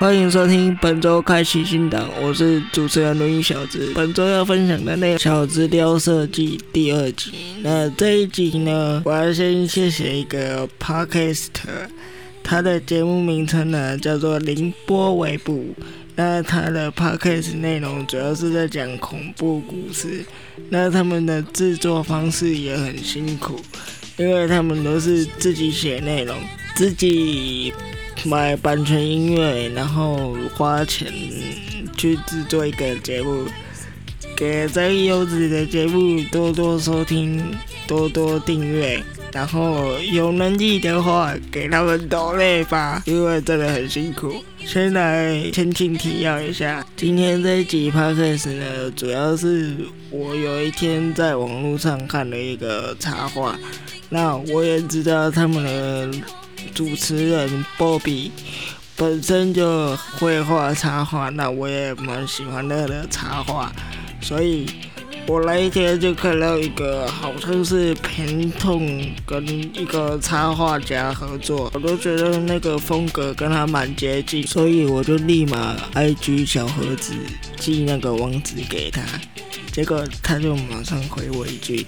欢迎收听本周开启新档，我是主持人轮椅小子。本周要分享的内容《小资雕设计》第二集。那这一集呢，我要先谢谢一个 podcast，他的节目名称呢叫做凌波微步。那他的 podcast 内容主要是在讲恐怖故事。那他们的制作方式也很辛苦，因为他们都是自己写内容，自己。买版权音乐，然后花钱去制作一个节目，给这优质的节目多多收听，多多订阅，然后有能力的话给他们多累吧，因为真的很辛苦。先来前情提要一下，今天这一集 p o d c 呢，主要是我有一天在网络上看了一个插画，那我也知道他们的。主持人波比本身就会画插画，那我也蛮喜欢他的插画，所以我那一天就看到一个好像是平痛跟一个插画家合作，我都觉得那个风格跟他蛮接近，所以我就立马 IG 小盒子寄那个网址给他，结果他就马上回我一句。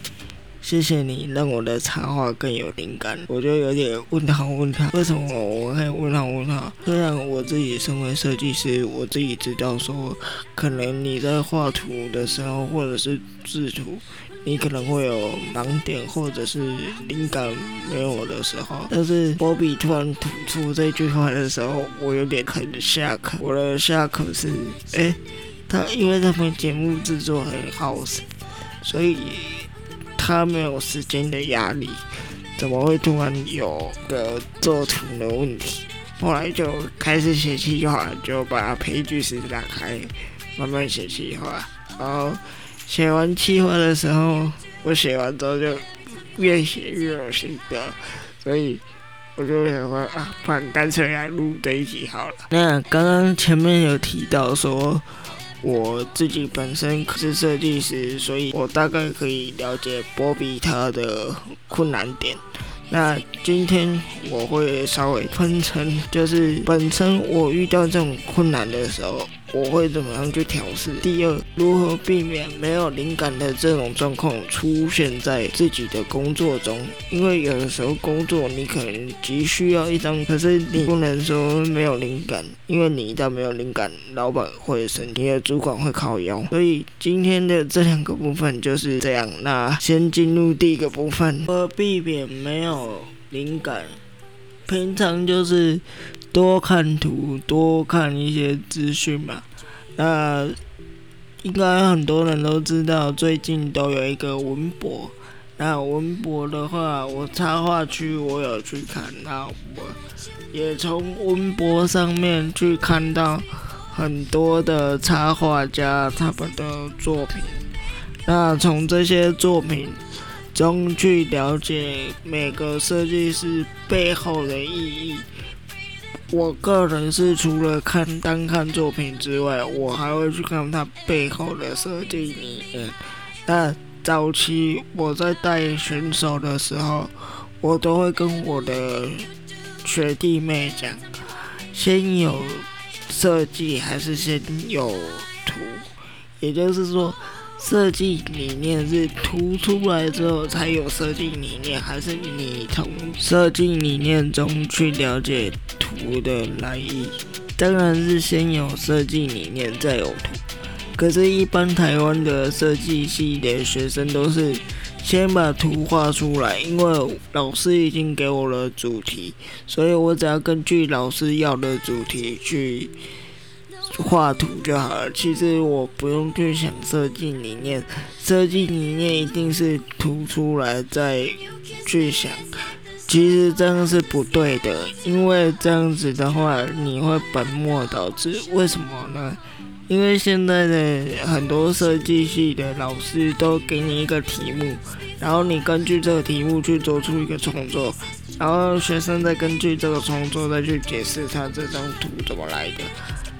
谢谢你让我的插画更有灵感，我就有点问他问他，为什么我会问他问他？虽然我自己身为设计师，我自己知道说，可能你在画图的时候或者是制图，你可能会有盲点或者是灵感没有的时候，但是波比突然吐出这句话的时候，我有点很下课。我的下课是，哎，他因为他们节目制作很好，所以。他没有时间的压力，怎么会突然有个做图的问题？后来就开始写计划，就把配句式打开，慢慢写计划。然后写完计划的时候，我写完之后就越写越有心得，所以我就想说啊，不然干脆来录这一集好了。那刚刚前面有提到说。我自己本身是设计师，所以我大概可以了解波比他的困难点。那今天我会稍微分成，就是本身我遇到这种困难的时候。我会怎么样去调试？第二，如何避免没有灵感的这种状况出现在自己的工作中？因为有的时候工作你可能急需要一张，可是你不能说没有灵感，因为你一旦没有灵感，老板会生气，的主管会靠腰。所以今天的这两个部分就是这样。那先进入第一个部分，如何避免没有灵感？平常就是多看图，多看一些资讯吧。那应该很多人都知道，最近都有一个文博。那文博的话，我插画区我有去看，那我也从文博上面去看到很多的插画家他们的作品。那从这些作品。中去了解每个设计师背后的意义。我个人是除了看单看作品之外，我还会去看他背后的设计理念。那早期我在带选手的时候，我都会跟我的学弟妹讲：先有设计还是先有图？也就是说。设计理念是图出来之后才有设计理念，还是你从设计理念中去了解图的来意？当然是先有设计理念再有图。可是，一般台湾的设计系的学生都是先把图画出来，因为老师已经给我了主题，所以我只要根据老师要的主题去。画图就好了，其实我不用去想设计理念，设计理念一定是图出来再去想。其实这样是不对的，因为这样子的话你会本末倒置。为什么呢？因为现在的很多设计系的老师都给你一个题目，然后你根据这个题目去做出一个创作，然后学生再根据这个创作再去解释他这张图怎么来的。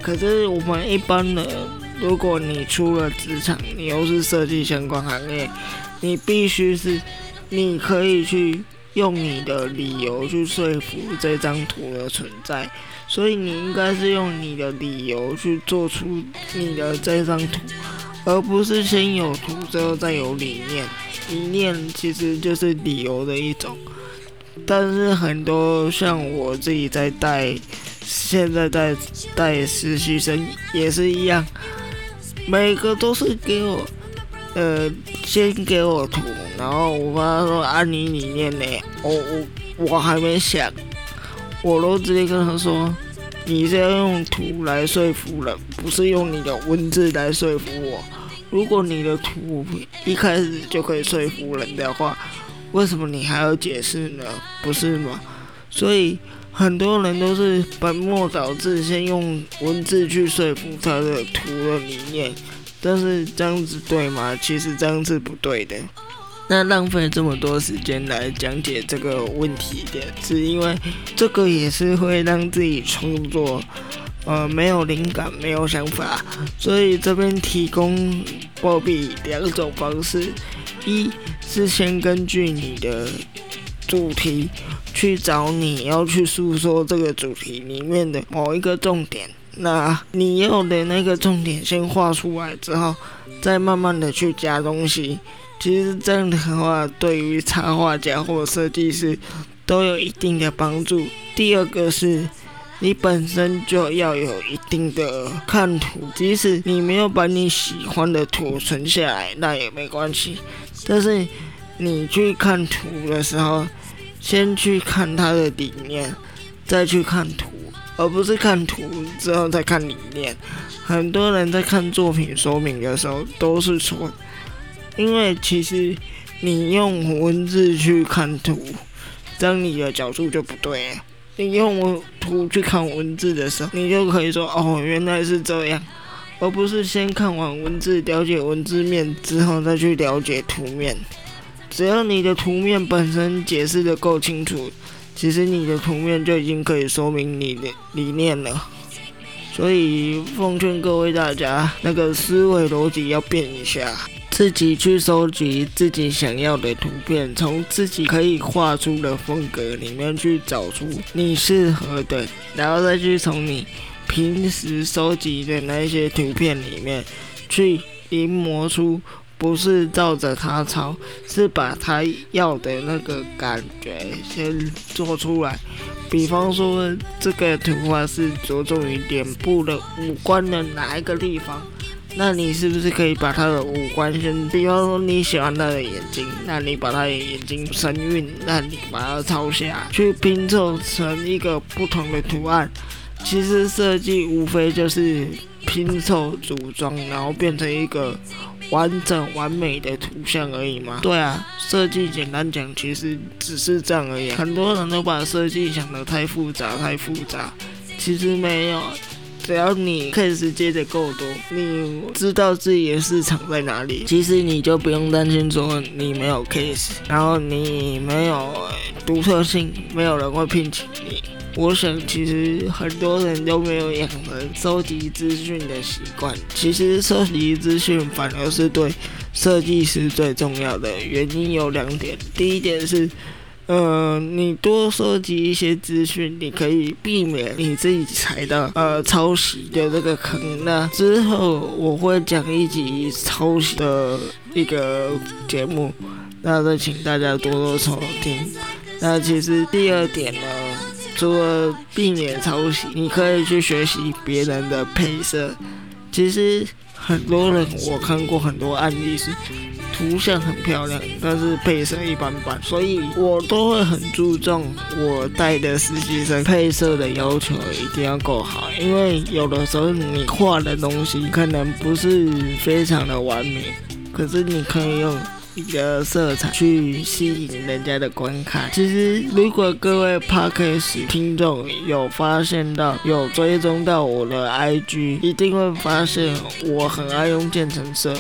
可是我们一般人，如果你出了职场，你又是设计相关行业，你必须是，你可以去用你的理由去说服这张图的存在，所以你应该是用你的理由去做出你的这张图，而不是先有图之后再有理念。理念其实就是理由的一种，但是很多像我自己在带，现在在带实习生也是一样，每个都是给我，呃，先给我图，然后我跟他说按你理念呢，我我我还没想，我都直接跟他说，你是要用图来说服人，不是用你的文字来说服我。如果你的图一开始就可以说服人的话，为什么你还要解释呢？不是吗？所以很多人都是本末倒置，先用文字去说服他的图的理念，但是这样子对吗？其实这样是不对的。那浪费这么多时间来讲解这个问题点，是因为这个也是会让自己创作。呃，没有灵感，没有想法，所以这边提供货币两种方式：一是先根据你的主题去找你要去诉说这个主题里面的某一个重点，那你要的那个重点先画出来之后，再慢慢的去加东西。其实这样的话，对于插画家或设计师都有一定的帮助。第二个是。你本身就要有一定的看图，即使你没有把你喜欢的图存下来，那也没关系。但是你去看图的时候，先去看它的理念，再去看图，而不是看图之后再看理念。很多人在看作品说明的时候都是错，因为其实你用文字去看图，这样你的角度就不对。你用图去看文字的时候，你就可以说哦，原来是这样，而不是先看完文字，了解文字面之后再去了解图面。只要你的图面本身解释的够清楚，其实你的图面就已经可以说明你的理念了。所以奉劝各位大家，那个思维逻辑要变一下。自己去收集自己想要的图片，从自己可以画出的风格里面去找出你适合的，然后再去从你平时收集的那些图片里面去临摹出，不是照着他抄，是把他要的那个感觉先做出来。比方说，这个图画是着重于脸部的五官的哪一个地方？那你是不是可以把他的五官先，比方说你喜欢他的眼睛，那你把他的眼睛神韵，那你把它抄下去拼凑成一个不同的图案。其实设计无非就是拼凑组装，然后变成一个完整完美的图像而已嘛。对啊，设计简单讲，其实只是这样而已。很多人都把设计想得太复杂，太复杂，其实没有。只要你 case 接的够多，你知道自己的市场在哪里，其实你就不用担心说你没有 case，然后你没有独特性，没有人会聘请你。我想其实很多人都没有养成收集资讯的习惯，其实收集资讯反而是对设计师最重要的原因有两点，第一点是。呃，你多收集一些资讯，你可以避免你自己踩到呃抄袭的这个坑。那之后我会讲一集抄袭的一个节目，那就请大家多多收听。那其实第二点呢，除了避免抄袭，你可以去学习别人的配色。其实很多人我看过很多案例是。图像很漂亮，但是配色一般般，所以我都会很注重我带的实习生配色的要求一定要够好，因为有的时候你画的东西可能不是非常的完美，可是你可以用你的色彩去吸引人家的观看。其实如果各位 Podcast 听众有发现到有追踪到我的 IG，一定会发现我很爱用渐层色。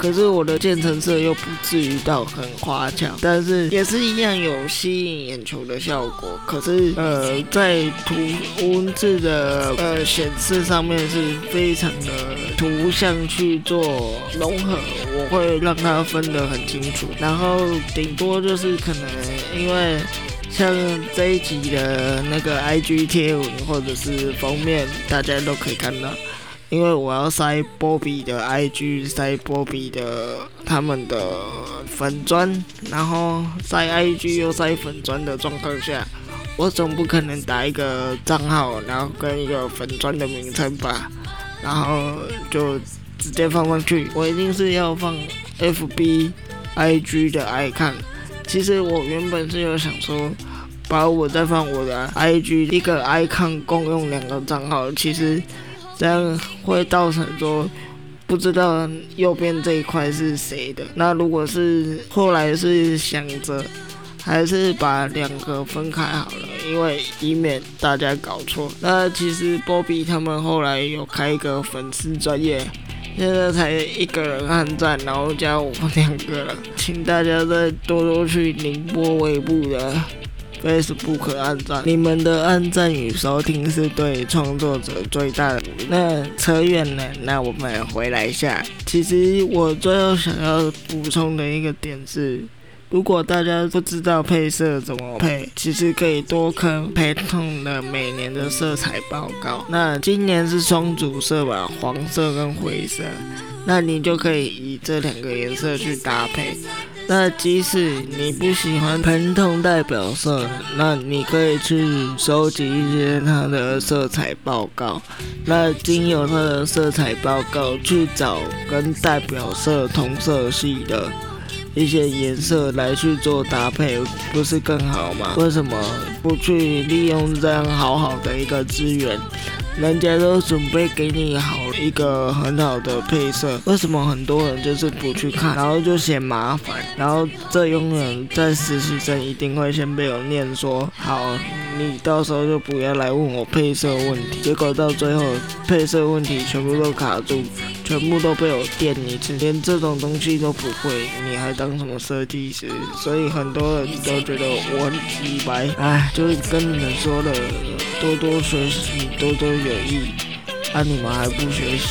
可是我的渐层色又不至于到很花俏，但是也是一样有吸引眼球的效果。可是呃，在图文字的呃显示上面是非常的图像去做融合，我会让它分得很清楚。然后顶多就是可能因为。像这一集的那个 IG 贴文或者是封面，大家都可以看到，因为我要塞波比的 IG，塞波比的他们的粉砖，然后塞 IG 又塞粉砖的状况下，我总不可能打一个账号，然后跟一个粉砖的名称吧，然后就直接放上去，我一定是要放 FB、IG 的 icon。其实我原本是有想说，把我再放我的 IG 一个 icon 共用两个账号，其实这样会造成说不知道右边这一块是谁的。那如果是后来是想着还是把两个分开好了，因为以免大家搞错。那其实波比他们后来有开一个粉丝专业。现在才一个人按赞，然后加我两个人，请大家再多多去宁波微步的 Facebook 按赞。你们的按赞与收听是对创作者最大的鼓励。那扯远了，那我们回来一下。其实我最后想要补充的一个点是。如果大家不知道配色怎么配，其实可以多看配通的每年的色彩报告。那今年是双主色吧，黄色跟灰色，那你就可以以这两个颜色去搭配。那即使你不喜欢疼痛代表色，那你可以去收集一些它的色彩报告。那经由它的色彩报告去找跟代表色同色系的。一些颜色来去做搭配，不是更好吗？为什么不去利用这样好好的一个资源？人家都准备给你好一个很好的配色，为什么很多人就是不去看，然后就嫌麻烦？然后这永远在实习生一定会先被我念说好，你到时候就不要来问我配色问题。结果到最后配色问题全部都卡住。全部都被我电一次，连这种东西都不会，你还当什么设计师？所以很多人都觉得我很鸡白。唉，就是跟你们说的，多多学习，多多有益。啊，你们还不学习？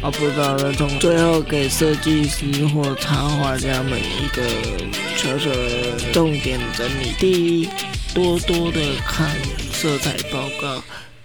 啊，不知道那种。最后给设计师或插画家们一个小小的重点整理：第一，多多的看色彩报告。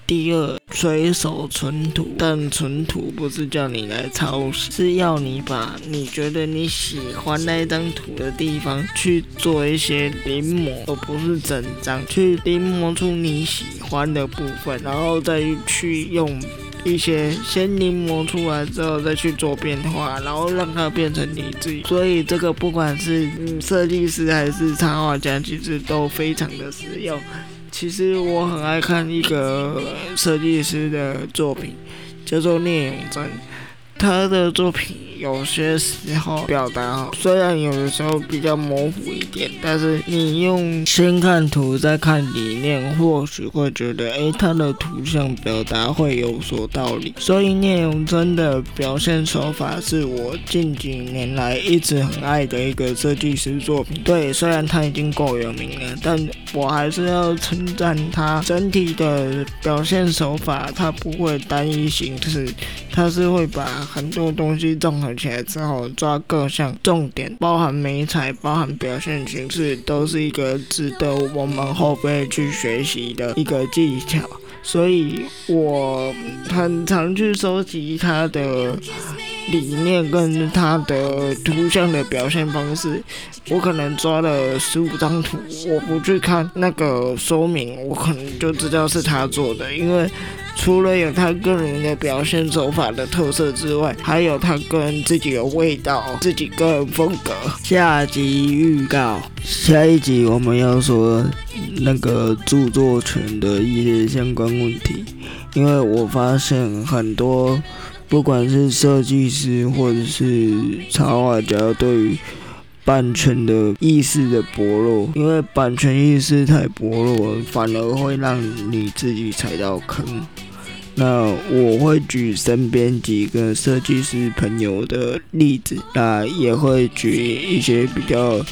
第二，随手存图，但存图不是叫你来抄袭，是要你把你觉得你喜欢那张图的地方去做一些临摹，而不是整张去临摹出你喜欢的部分，然后再去用一些先临摹出来之后再去做变化，然后让它变成你自己。所以这个不管是设计师还是插画家，其实都非常的实用。其实我很爱看一个设计师的作品，叫做聂永真。他的作品有些时候表达，虽然有的时候比较模糊一点，但是你用先看图再看理念，或许会觉得，哎，他的图像表达会有所道理。所以聂永真的表现手法是我近几年来一直很爱的一个设计师作品。对，虽然他已经够有名了，但我还是要称赞他整体的表现手法，他不会单一形式，他是会把。很多东西综合起来之后，抓各项重点，包含美彩，包含表现形式，都是一个值得我们后辈去学习的一个技巧。所以我很常去收集他的理念跟他的图像的表现方式。我可能抓了十五张图，我不去看那个说明，我可能就知道是他做的，因为。除了有他个人的表现手法的特色之外，还有他个人自己的味道、自己个人风格。下集预告：下一集我们要说那个著作权的一些相关问题，因为我发现很多不管是设计师或者是插画家，对于版权的意识的薄弱，因为版权意识太薄弱，反而会让你自己踩到坑。那我会举身边几个设计师朋友的例子，那也会举一些比较。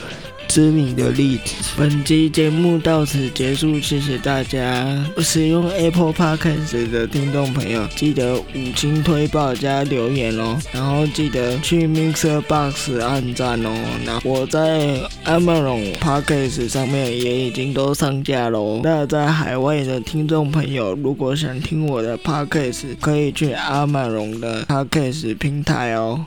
知名的例子。本期节目到此结束，谢谢大家。使用 Apple Podcast 的听众朋友，记得五星推爆加留言哦，然后记得去 Mixer Box 按赞哦。那我在 Amazon Podcast 上面也已经都上架喽。那在海外的听众朋友，如果想听我的 Podcast，可以去 Amazon 的 Podcast 平台哦。